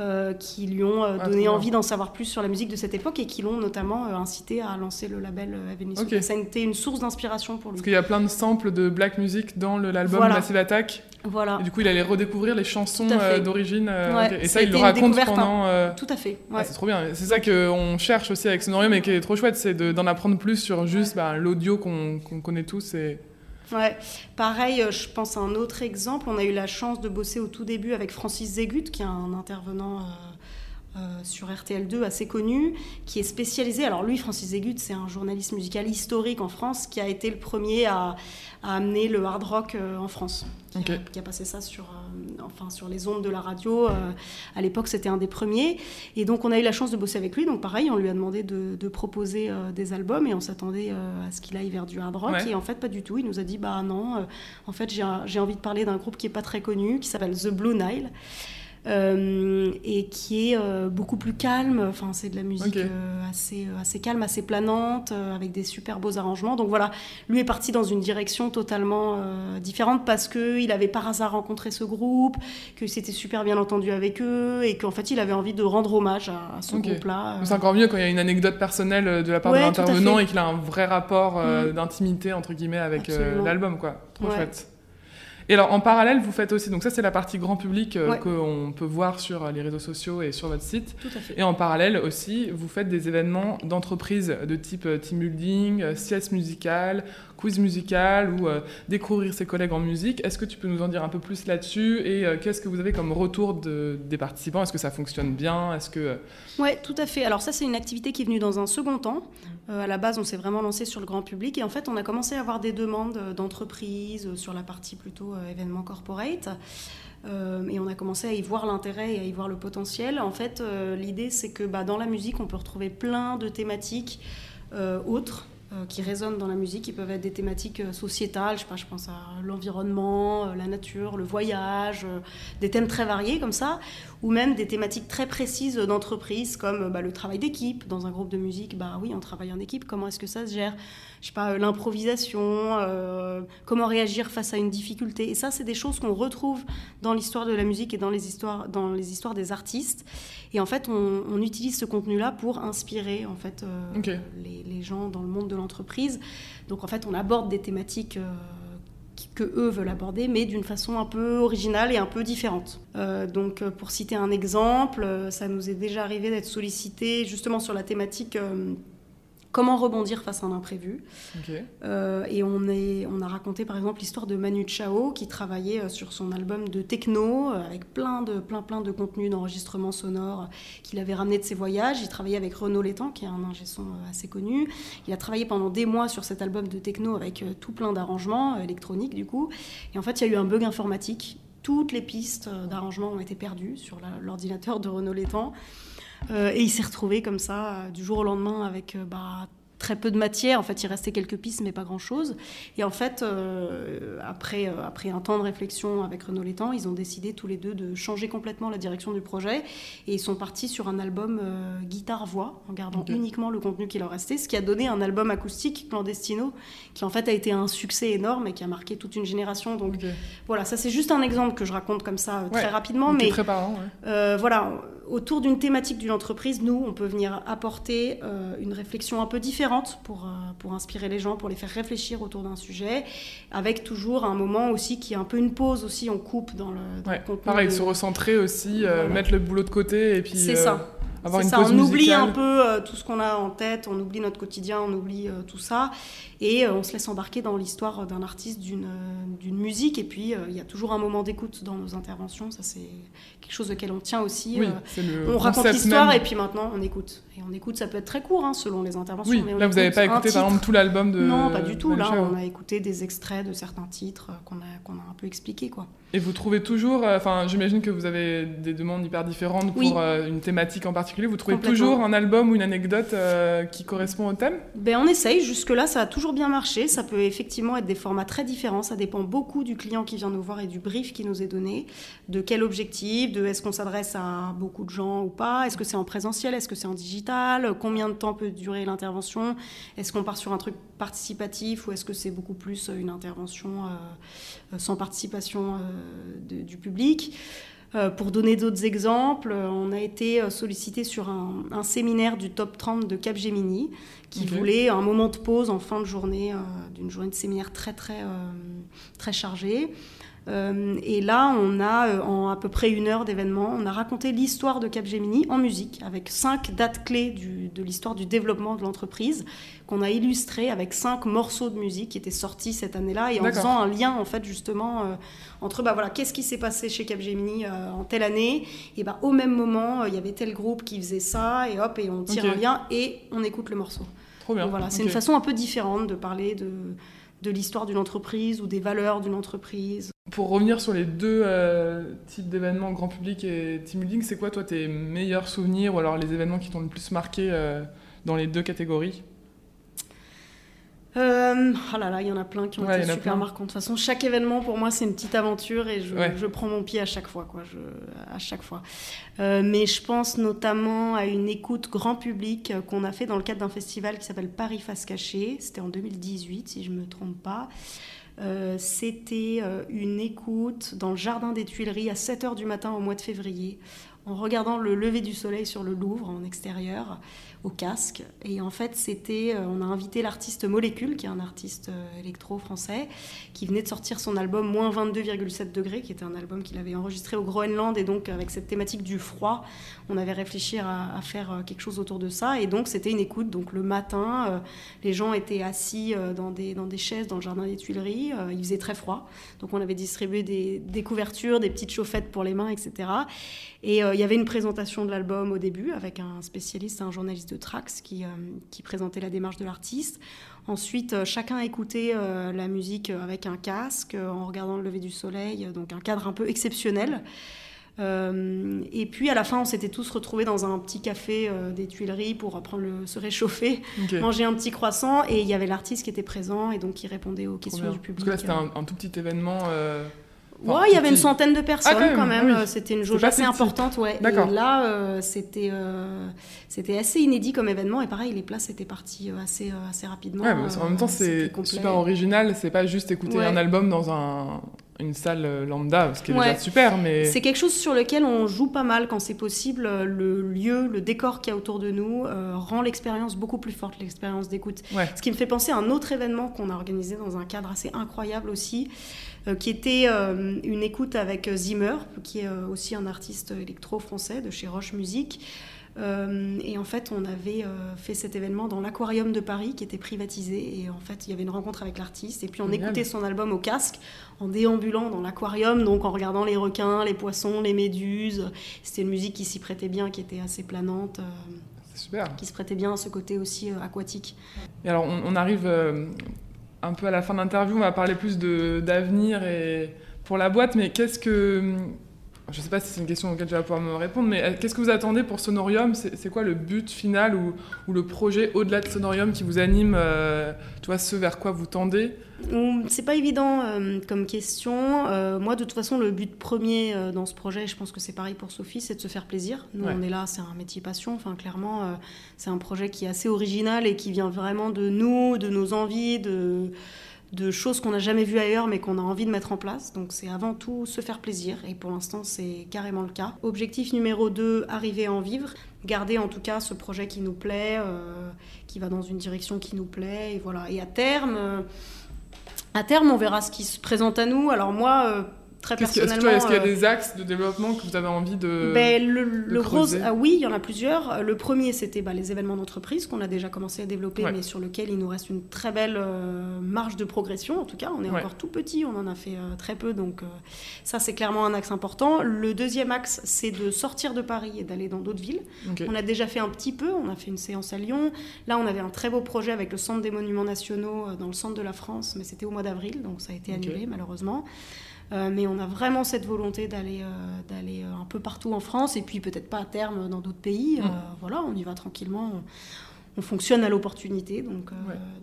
euh, qui lui ont euh, Ah, donné envie d'en savoir plus sur la musique de cette époque et qui l'ont notamment euh, incité à lancer le label euh, Heavenly Ok. Sweetness. Ça a été une source d'inspiration pour lui. Parce qu'il y a plein de samples de black music dans l'album Voilà. Massive Attack. Voilà, Et du coup, il allait redécouvrir les chansons d'origine. Ouais. Et ça il le raconte découverte, pendant. tout à fait. ah, c'est trop bien. C'est ça qu'on cherche aussi avec Sonorium et qui est trop chouette, c'est de- d'en apprendre plus sur juste bah, l'audio qu'on qu'on connaît tous. Et... Ouais. Pareil, euh, je pense à un autre exemple. On a eu la chance de bosser au tout début avec Francis Zégut, qui est un intervenant euh, euh, sur RTL2 assez connu, qui est spécialisé. Alors lui, Francis Zégut, c'est un journaliste musical historique en France qui a été le premier à, à amener le hard rock en France. Qui, a, qui a passé ça sur, enfin, sur les ondes de la radio. euh, à l'époque, c'était un des premiers. Et donc, on a eu la chance de bosser avec lui. Donc, pareil, on lui a demandé de, de proposer euh, des albums et on s'attendait euh, à ce qu'il aille vers du hard rock. Ouais. Et en fait, pas du tout. Il nous a dit Bah non, euh, en fait, j'ai j'ai envie de parler d'un groupe qui est pas très connu, qui s'appelle The Blue Nile. Euh, et qui est euh, beaucoup plus calme. Enfin, c'est de la musique euh, assez, assez calme, assez planante, avec des super beaux arrangements. Donc voilà, lui est parti dans une direction totalement différente parce qu'il avait par hasard rencontré ce groupe, que c'était super bien entendu avec eux et qu'en fait il avait envie de rendre hommage à, à ce groupe-là. C'est encore mieux quand il y a une anecdote personnelle de la part Ouais, de l'intervenant et qu'il a un vrai rapport euh, Mm. d'intimité entre guillemets avec euh, l'album, quoi. Trop Ouais. chouette. Et alors en parallèle, vous faites aussi, donc ça c'est la partie grand public euh, Ouais. qu'on peut voir sur euh, les réseaux sociaux et sur votre site. Tout à fait. Et en parallèle aussi, vous faites des événements d'entreprise de type euh, team building, sieste musicale, quiz musical ou euh, découvrir ses collègues en musique. Est-ce que tu peux nous en dire un peu plus là-dessus et euh, qu'est-ce que vous avez comme retour de- des participants? Est-ce que ça fonctionne bien? Est-ce que euh, Ouais, tout à fait. Alors ça, c'est une activité qui est venue dans un second temps. À la base, on s'est vraiment lancé sur le grand public et en fait, on a commencé à avoir des demandes d'entreprises sur la partie plutôt événement corporate. Et on a commencé à y voir l'intérêt et à y voir le potentiel. En fait, l'idée, c'est que bah, dans la musique, on peut retrouver plein de thématiques autres qui résonnent dans la musique, qui peuvent être des thématiques euh, sociétales, je sais pas, je pense à l'environnement, euh, la nature, le voyage, euh, des thèmes très variés comme ça, ou même des thématiques très précises d'entreprise comme euh, bah, le travail d'équipe. Dans un groupe de musique, bah oui, on travaille en équipe, comment est-ce que ça se gère? Je sais pas, euh, l'improvisation, euh, comment réagir face à une difficulté. Et ça, c'est des choses qu'on retrouve dans l'histoire de la musique et dans les histoires, dans les histoires des artistes. Et en fait, on, on utilise ce contenu-là pour inspirer en fait euh, les, les gens dans le monde de l'entreprise. Donc en fait, on aborde des thématiques euh, que eux veulent aborder, mais d'une façon un peu originale et un peu différente. Euh, donc euh, pour citer un exemple, ça nous est déjà arrivé d'être sollicité justement sur la thématique. Comment rebondir face à un imprévu. Euh, et on, est, on a raconté par exemple l'histoire de Manu Chao qui travaillait euh, sur son album de techno euh, avec plein de, plein, plein de contenus d'enregistrement sonore qu'il avait ramené de ses voyages. Il travaillait avec Renaud Létang qui est un ingé son assez connu. Il a travaillé pendant des mois sur cet album de techno avec tout plein d'arrangements électroniques du coup. Et en fait, il y a eu un bug informatique. Toutes les pistes d'arrangement ont été perdues sur l'ordinateur de Renaud Létang. Euh, et il s'est retrouvé comme ça, euh, du jour au lendemain, avec euh, bah, très peu de matière. En fait, il restait quelques pistes, mais pas grand-chose. Et en fait, euh, après, euh, après un temps de réflexion avec Renaud Létang, ils ont décidé tous les deux de changer complètement la direction du projet. Et ils sont partis sur un album euh, guitare-voix, en gardant uniquement le contenu qui leur restait, ce qui a donné un album acoustique, Clandestino, qui en fait a été un succès énorme et qui a marqué toute une génération. Donc voilà, ça c'est juste un exemple que je raconte comme ça très rapidement. Mais Très parlant, ouais. voilà, autour d'une thématique d'une entreprise, nous, on peut venir apporter une réflexion un peu différente pour, euh, pour inspirer les gens, pour les faire réfléchir autour d'un sujet, avec toujours un moment aussi qui est un peu une pause aussi, on coupe dans le, dans Ouais, le contenu. Pareil, de- se recentrer aussi, euh, Voilà. mettre le boulot de côté et puis C'est euh, ça. Avoir C'est une ça, pause on oublie un peu euh, tout ce qu'on a en tête, on oublie notre quotidien, on oublie euh, tout ça, et euh, on se laisse embarquer dans l'histoire d'un artiste, d'une d'une musique, et puis il y a toujours un moment d'écoute dans nos interventions, ça c'est quelque chose auquel on tient aussi. Oui, on raconte l'histoire et puis maintenant on écoute. Et on écoute, ça peut être très court hein, selon les interventions. Oui, mais on là vous n'avez pas écouté par exemple tout l'album de. Non, pas du tout. Là, on a écouté des extraits de certains titres qu'on a, qu'on a un peu expliqués. Quoi. Et vous trouvez toujours, euh, enfin j'imagine que vous avez des demandes hyper différentes pour euh, une thématique en particulier. Vous trouvez toujours un album ou une anecdote euh, qui correspond au thème? Ben, on essaye. Jusque-là, ça a toujours bien marché. Ça peut effectivement être des formats très différents. Ça dépend beaucoup du client qui vient nous voir et du brief qui nous est donné. De quel objectif? De est-ce qu'on s'adresse à beaucoup de gens ou pas? Est-ce que c'est en présentiel? Est-ce que c'est en digital? Combien de temps peut durer l'intervention? Est-ce qu'on part sur un truc participatif ou est-ce que c'est beaucoup plus une intervention sans participation euh, de- du public Euh, pour donner d'autres exemples, euh, on a été euh, sollicité sur un, un séminaire du top 30 de Capgemini qui voulait un moment de pause en fin de journée, euh, d'une journée de séminaire très très euh, très chargée. Euh, et là, on a, euh, en à peu près une heure d'événement, on a raconté l'histoire de Capgemini en musique, avec cinq dates clés du- de l'histoire du développement de l'entreprise, qu'on a illustré avec cinq morceaux de musique qui étaient sortis cette année-là, et en faisant un lien, en fait, justement, euh, entre, bah voilà, qu'est-ce qui s'est passé chez Capgemini euh, en telle année, et bah au même moment, euh, il y avait tel groupe qui faisait ça, et hop, et on tire Ok. un lien, et on écoute le morceau. Trop bien. Donc voilà, c'est une façon un peu différente de parler de, de l'histoire d'une entreprise ou des valeurs d'une entreprise. Pour revenir sur les deux euh, types d'événements, grand public et team building, c'est quoi toi tes meilleurs souvenirs ou alors les événements qui t'ont le plus marqué euh, dans les deux catégories? Euh, oh là là, il y en a plein qui ont Ouais, été super marquants. De toute façon, chaque événement pour moi c'est une petite aventure et je, Ouais. je prends mon pied à chaque fois, quoi. Je, à chaque fois. Euh, mais je pense notamment à une écoute grand public euh, qu'on a fait dans le cadre d'un festival qui s'appelle Paris Face Cachée. C'était en 2018, si je me trompe pas. Euh, C'était une écoute dans le jardin des Tuileries à 7h du matin au mois de février, en regardant le lever du soleil sur le Louvre en extérieur, au casque. Et en fait, c'était, euh, on a invité l'artiste Molécule, qui est un artiste euh, électro français, qui venait de sortir son album Moins 22,7 degrés, qui était un album qu'il avait enregistré au Groenland. Et donc, avec cette thématique du froid, on avait réfléchi à, faire euh, quelque chose autour de ça. Et donc, c'était une écoute. Donc, le matin, les gens étaient assis dans des, dans des chaises dans le jardin des Tuileries. Il faisait très froid. Donc, on avait distribué des couvertures, des petites chauffettes pour les mains, etc. Et euh, il y avait une présentation de l'album au début avec un spécialiste, un journaliste de Trax qui, euh, qui présentait la démarche de l'artiste. Ensuite, euh, chacun écoutait euh, la musique avec un casque en regardant le lever du soleil, donc un cadre un peu exceptionnel. Et puis à la fin, on s'était tous retrouvés dans un petit café des Tuileries pour prendre le, se réchauffer, manger un petit croissant. Et il y avait l'artiste qui était présent et donc qui répondait aux Trop questions bien. du public. Parce que là c'était un, un tout petit événement. Ouais, il y avait une centaine de personnes Ah, quand même, même. oui. Euh, C'était une jauge assez importante, ouais. Et là, euh, c'était euh, c'était assez inédit comme événement. Et pareil, les places étaient parties assez assez rapidement. Ouais, mais en même temps c'est super original. C'est pas juste écouter Ouais. un album dans un, une salle lambda, ce qui est Ouais. déjà super, mais C'est quelque chose sur lequel on joue pas mal quand c'est possible. Le lieu, le décor qu'il y a autour de nous euh, rend l'expérience beaucoup plus forte, l'expérience d'écoute. ouais. Ce qui me fait penser à un autre événement qu'on a organisé dans un cadre assez incroyable aussi, qui était euh, une écoute avec euh, Zimmer, qui est euh, aussi un artiste électro français de chez Roche Musique. Euh, et en fait, on avait euh, fait cet événement dans l'aquarium de Paris qui était privatisé. Et en fait, il y avait une rencontre avec l'artiste. Et puis, on écoutait son album au casque en déambulant dans l'aquarium, donc en regardant les requins, les poissons, les méduses. C'était une musique qui s'y prêtait bien, qui était assez planante. Euh, super. Qui se prêtait bien à ce côté aussi aquatique. Et alors, on, arrive un peu à la fin de l'interview. On va parler plus d'avenir et pour la boîte. Mais qu'est-ce que je ne sais pas si c'est une question auquel tu vas pouvoir me répondre, mais euh, qu'est-ce que vous attendez pour Sonorium? C'est quoi le but final ou, le projet au-delà de Sonorium qui vous anime euh, Tu vois, ce vers quoi vous tendez? C'est pas évident euh, comme question. moi, de toute façon, le but premier dans ce projet, je pense que c'est pareil pour Sophie, c'est de se faire plaisir. Nous, on est là, c'est un métier passion. Enfin, clairement, c'est un projet qui est assez original et qui vient vraiment de nous, de nos envies, de de choses qu'on n'a jamais vues ailleurs mais qu'on a envie de mettre en place. Donc c'est avant tout se faire plaisir et pour l'instant c'est carrément le cas. Objectif numéro 2, arriver à en vivre. Garder en tout cas ce projet qui nous plaît, euh, qui va dans une direction qui nous plaît. Et voilà. Et à terme, euh, à terme on verra ce qui se présente à nous. Alors moi... Euh, très personnellement. Est-ce qu'il y a des axes de développement que vous avez envie de. Ben, le, gros, ah oui, il y en a plusieurs. Le premier, c'était bah, les événements d'entreprise qu'on a déjà commencé à développer, mais sur lequel il nous reste une très belle euh, marge de progression. En tout cas, on est encore tout petit, on en a fait euh, très peu, donc euh, ça, c'est clairement un axe important. Le deuxième axe, c'est de sortir de Paris et d'aller dans d'autres villes. On a déjà fait un petit peu, on a fait une séance à Lyon. Là, on avait un très beau projet avec le Centre des Monuments Nationaux dans le centre de la France, mais c'était au mois d'avril, donc ça a été annulé malheureusement. Euh, mais on a vraiment cette volonté d'aller euh, d'aller euh, un peu partout en France et puis peut-être pas à terme dans d'autres pays. Mm. voilà, on y va tranquillement. On, fonctionne à l'opportunité, donc,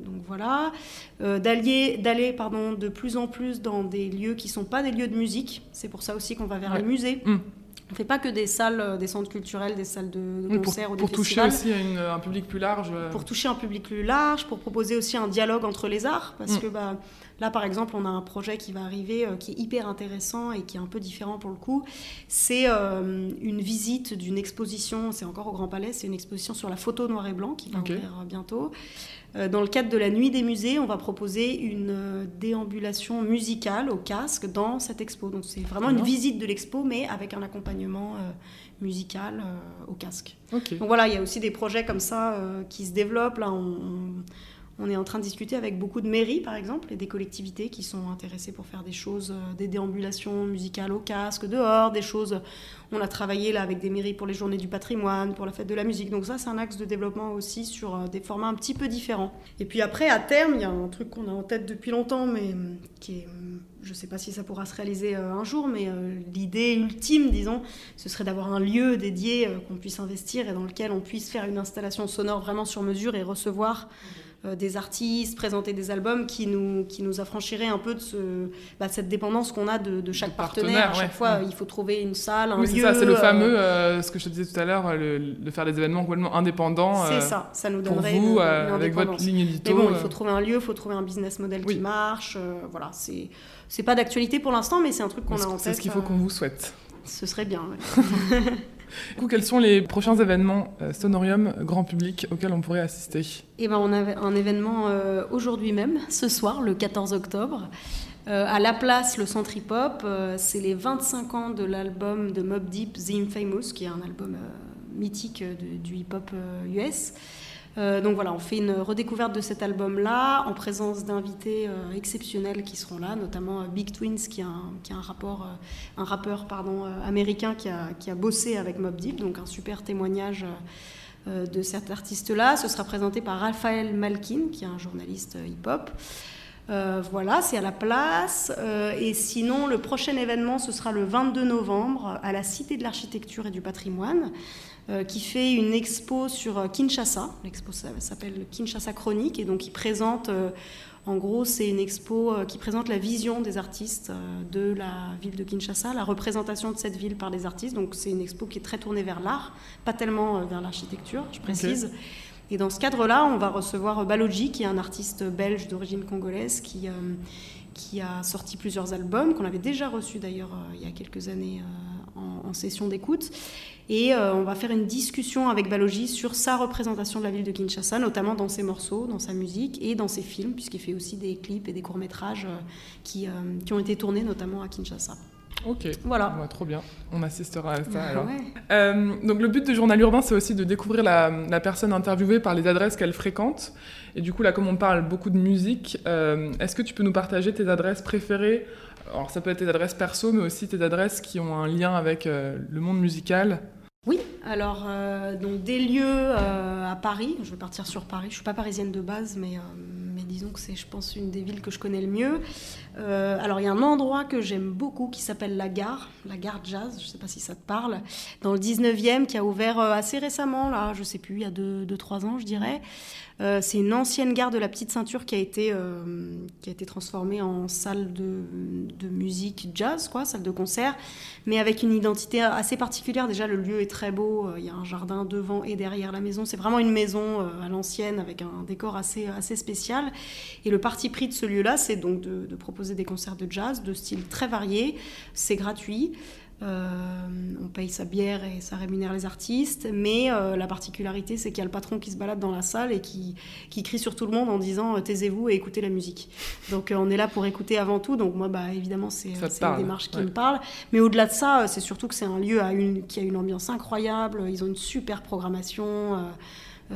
donc voilà. d'aller d'aller pardon de plus en plus dans des lieux qui sont pas des lieux de musique. C'est pour ça aussi qu'on va vers les musées. Mm. On ne fait pas que des salles, des centres culturels, des salles de, concert ou des Pour toucher aussi un public plus large. Pour toucher un public plus large, pour proposer aussi un dialogue entre les arts, parce mm. que bah, Là, par exemple, on a un projet qui va arriver euh, qui est hyper intéressant et qui est un peu différent pour le coup. C'est euh, une visite d'une exposition, c'est encore au Grand Palais, c'est une exposition sur la photo noir et blanc qui va ouvrir euh, bientôt. Dans le cadre de la Nuit des musées, on va proposer une déambulation musicale au casque dans cette expo. Donc c'est vraiment une visite de l'expo, mais avec un accompagnement musical au casque. Donc voilà, il y a aussi des projets comme ça qui se développent. Là, on on est en train de discuter avec beaucoup de mairies, par exemple, et des collectivités qui sont intéressées pour faire des choses, euh, des déambulations musicales au casque, dehors, des choses. On a travaillé là avec des mairies pour les journées du patrimoine, pour la fête de la musique. Donc ça, c'est un axe de développement aussi sur euh, des formats un petit peu différents. Et puis après, à terme, il y a un truc qu'on a en tête depuis longtemps, mais hum, qui est, je ne sais pas si ça pourra se réaliser euh, un jour, mais l'idée ultime, disons, ce serait d'avoir un lieu dédié qu'on puisse investir et dans lequel on puisse faire une installation sonore vraiment sur mesure et recevoir. Euh, des artistes, présenter des albums qui nous, qui nous affranchiraient un peu de, ce, bah, cette dépendance qu'on a de, chaque partenaire. À chaque fois, il faut trouver une salle, un oui, c'est ça, c'est le euh, fameux, euh, ce que je te disais tout à l'heure, de faire des événements complètement indépendants. c'est ça, ça nous donnerait pour vous, avec votre ligne édito. Mais bon, il faut trouver un lieu, il faut trouver un business model qui marche. voilà, c'est, c'est pas d'actualité pour l'instant, mais c'est un truc qu'on a en tête. C'est ce qu'il faut qu'on vous souhaite. Ce serait bien. Du coup, quels sont les prochains événements euh, Sonorium grand public auxquels on pourrait assister? Eh ben, on a un événement euh, aujourd'hui même, ce soir, le 14 octobre. Euh, à La Place, le centre hip-hop, c'est les 25 ans de l'album de Mob Deep, The Infamous, qui est un album mythique du hip-hop US. Euh, donc voilà, on fait une redécouverte de cet album-là en présence d'invités euh, exceptionnels qui seront là, notamment euh, Big Twins, qui est un, qui un, rappeur américain qui a, qui a, bossé avec Mob Deep, donc un super témoignage de cet artiste-là. Ce sera présenté par Raphaël Malkin, qui est un journaliste hip-hop. Voilà, c'est à la place. et sinon, le prochain événement, ce sera le 22 novembre à la Cité de l'Architecture et du Patrimoine. Euh, qui fait une expo sur euh, Kinshasa. L'expo s'appelle Kinshasa Chronique et donc il présente, euh, en gros, c'est une expo qui présente la vision des artistes de la ville de Kinshasa, la représentation de cette ville par les artistes. Donc c'est une expo qui est très tournée vers l'art, pas tellement vers l'architecture, je précise. Et dans ce cadre-là, on va recevoir Baloji, qui est un artiste belge d'origine congolaise, qui, qui a sorti plusieurs albums, qu'on avait déjà reçu d'ailleurs il y a quelques années en, en session d'écoute. Et euh, on va faire une discussion avec Balogi sur sa représentation de la ville de Kinshasa, notamment dans ses morceaux, dans sa musique et dans ses films, puisqu'il fait aussi des clips et des courts-métrages euh, qui, euh, qui, ont été tournés notamment à Kinshasa. Ok. Voilà. Ouais, trop bien. On assistera à ça Ah alors. ouais. Euh, donc le but du journal urbain, c'est aussi de découvrir la, la personne interviewée par les adresses qu'elle fréquente. Et du coup, là, comme on parle beaucoup de musique, euh, est-ce que tu peux nous partager tes adresses préférées? Alors ça peut être tes adresses perso, mais aussi tes adresses qui ont un lien avec euh, le monde musical. Oui, alors donc des lieux à Paris. Je vais partir sur Paris. Je suis pas parisienne de base, mais, mais disons que c'est, je pense, une des villes que je connais le mieux. Euh, alors il y a un endroit que j'aime beaucoup qui s'appelle la Gare, la Gare Jazz. Je sais pas si ça te parle. Dans le 19e, qui a ouvert euh, assez récemment, là, je sais plus, il y a 2-3 ans, je dirais. Euh, c'est une ancienne gare de la Petite Ceinture qui a été, qui a été transformée en salle de, de musique jazz, quoi, salle de concert, mais avec une identité assez particulière. Déjà, le lieu est très beau. Il y a un jardin devant et derrière la maison. C'est vraiment une maison à l'ancienne avec un décor assez, assez spécial. Et le parti pris de ce lieu-là, c'est donc de, de proposer des concerts de jazz de style très varié. C'est gratuit. Euh, on paye sa bière et ça rémunère les artistes, mais euh, la particularité c'est qu'il y a le patron qui se balade dans la salle et qui, qui crie sur tout le monde en disant euh, taisez-vous et écoutez la musique. Donc euh, on est là pour écouter avant tout, donc moi bah, évidemment c'est une démarche qui ouais. me parle, mais au-delà de ça c'est surtout que c'est un lieu à une, qui a une ambiance incroyable, ils ont une super programmation. Euh,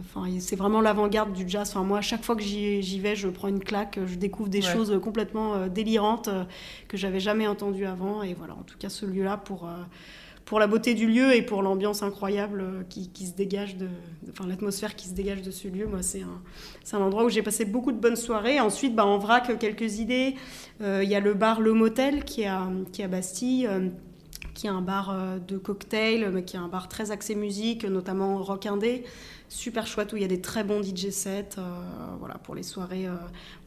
Enfin, c'est vraiment l'avant-garde du jazz. Enfin, moi, à chaque fois que j'y vais, je prends une claque, je découvre des Ouais. choses complètement euh, délirantes euh, que j'avais jamais entendues avant. Et voilà, en tout cas, ce lieu-là, pour, pour la beauté du lieu et pour l'ambiance incroyable qui, qui se dégage de, enfin, l'atmosphère qui se dégage de ce lieu, moi, c'est un, c'est un endroit où j'ai passé beaucoup de bonnes soirées. Ensuite, bah, en vrac, quelques idées. Euh, Il y a le bar Le Motel qui est à, qui est à Bastille. Qui est un bar euh, de cocktail, mais qui est un bar très axé musique, notamment rock indé. Super chouette, où il y a des très bons DJ sets euh, voilà, pour les soirées. euh.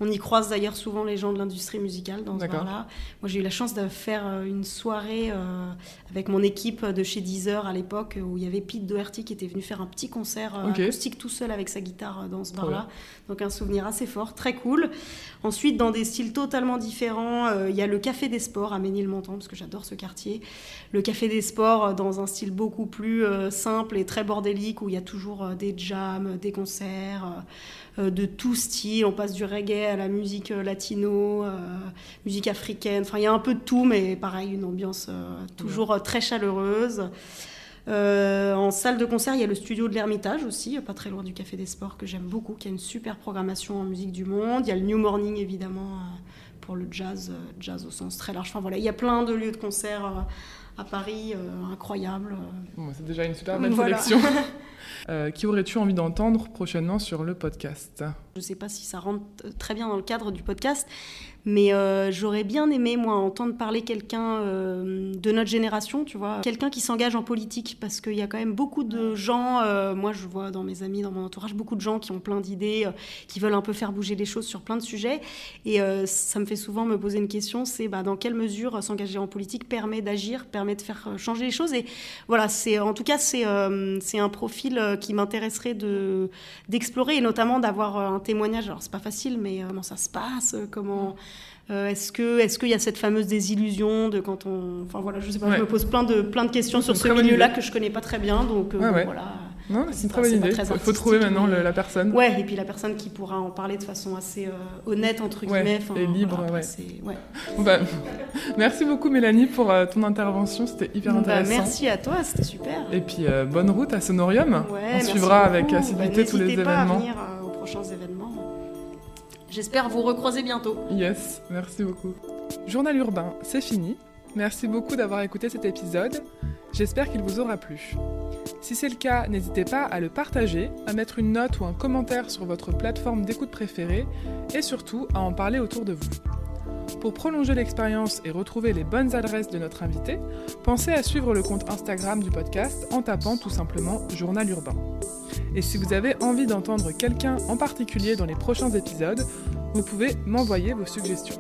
On y croise d'ailleurs souvent les gens de l'industrie musicale dans ce bar-là. Moi, j'ai eu la chance de faire euh, une soirée avec mon équipe de chez Deezer à l'époque, où il y avait Pete Doherty qui était venu faire un petit concert euh, Ok. acoustique tout seul avec sa guitare dans ce bar-là. Donc un souvenir assez fort, très cool. Ensuite, dans des styles totalement différents, il y a le Café des Sports à Ménilmontant, parce que j'adore ce quartier. Le Café des Sports dans un style beaucoup plus simple et très bordélique, où il y a toujours euh, des jams, des concerts euh, euh, de tout style. On passe du reggae à la musique euh, latino, musique africaine. Enfin, il y a un peu de tout, mais pareil, une ambiance toujours très chaleureuse. En salle de concert, il y a le studio de l'Ermitage aussi, pas très loin du Café des Sports, que j'aime beaucoup, qui a une super programmation en musique du monde. Il y a le New Morning, évidemment, pour le jazz, jazz au sens très large. Enfin voilà, il y a plein de lieux de concert à Paris, euh, incroyables. Bon, c'est déjà une super belle Voilà. sélection. Euh, qui aurais-tu envie d'entendre prochainement sur le podcast? Je ne sais pas si ça rentre très bien dans le cadre du podcast, mais euh, j'aurais bien aimé, moi, entendre parler quelqu'un euh, de notre génération, tu vois, quelqu'un qui s'engage en politique, parce qu'il y a quand même beaucoup de gens, euh, moi je vois dans mes amis, dans mon entourage, beaucoup de gens qui ont plein d'idées, qui veulent un peu faire bouger les choses sur plein de sujets, et ça me fait souvent me poser une question, c'est bah, dans quelle mesure s'engager en politique permet d'agir, permet de faire changer les choses, et voilà, c'est en tout cas c'est un profil qui m'intéresserait de d'explorer et notamment d'avoir un témoignage. Alors c'est pas facile, mais comment ça se passe, comment est-ce que est-ce qu'il y a cette fameuse désillusion de quand on, enfin voilà, je sais pas, Ouais. je me pose plein de plein de questions sur ce milieu-là que je connais pas très bien, donc euh, Ouais, bon, ouais. voilà. Non, c'est une très bonne idée. Il faut trouver maintenant le- la personne. Ouais, et puis la personne qui pourra en parler de façon assez euh, honnête entre Ouais, guillemets, enfin, et libre, voilà, ouais. c'est- ouais. Bah, merci beaucoup Mélanie pour euh, ton intervention, c'était hyper Bah, intéressant. merci à toi, c'était super. Et puis euh, bonne route à Sonorium. Ouais, On suivra beaucoup. avec Bah, assiduité tous les pas événements. à venir euh, aux prochains événements. J'espère vous recroiser bientôt. Yes, merci beaucoup. Journal urbain, c'est fini. Merci beaucoup d'avoir écouté cet épisode. J'espère qu'il vous aura plu. Si c'est le cas, n'hésitez pas à le partager, à mettre une note ou un commentaire sur votre plateforme d'écoute préférée et surtout à en parler autour de vous. Pour prolonger l'expérience et retrouver les bonnes adresses de notre invité, pensez à suivre le compte Instagram du podcast en tapant tout simplement Journal Urbain. Et si vous avez envie d'entendre quelqu'un en particulier dans les prochains épisodes, vous pouvez m'envoyer vos suggestions.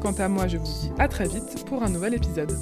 Quant à moi, je vous dis à très vite pour un nouvel épisode.